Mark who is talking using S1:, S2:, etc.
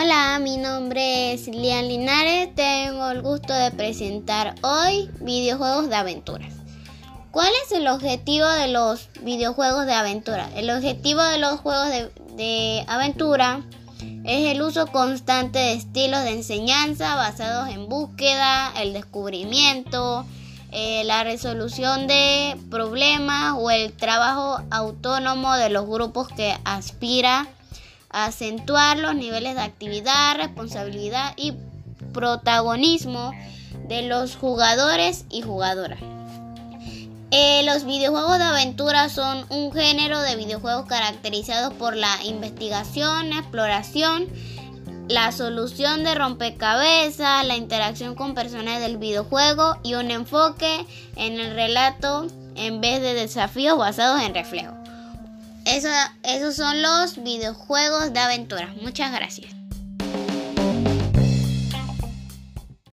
S1: Hola, mi nombre es Lian Linares. Tengo el gusto de presentar hoy videojuegos de aventuras. ¿Cuál es el objetivo de los videojuegos de aventura? El objetivo de los juegos de, aventura es el uso constante de estilos de enseñanza basados en búsqueda, el descubrimiento, eh, la resolución de problemas o el trabajo autónomo de los grupos que aspira acentuar los niveles de actividad, responsabilidad y protagonismo de los jugadores y jugadoras. Eh, los videojuegos de aventura son un género de videojuegos caracterizados por la investigación, exploración, la solución de rompecabezas, la interacción con personajes del videojuego y un enfoque en el relato en vez de desafíos basados en reflejos esos son los videojuegos de aventura. Muchas gracias.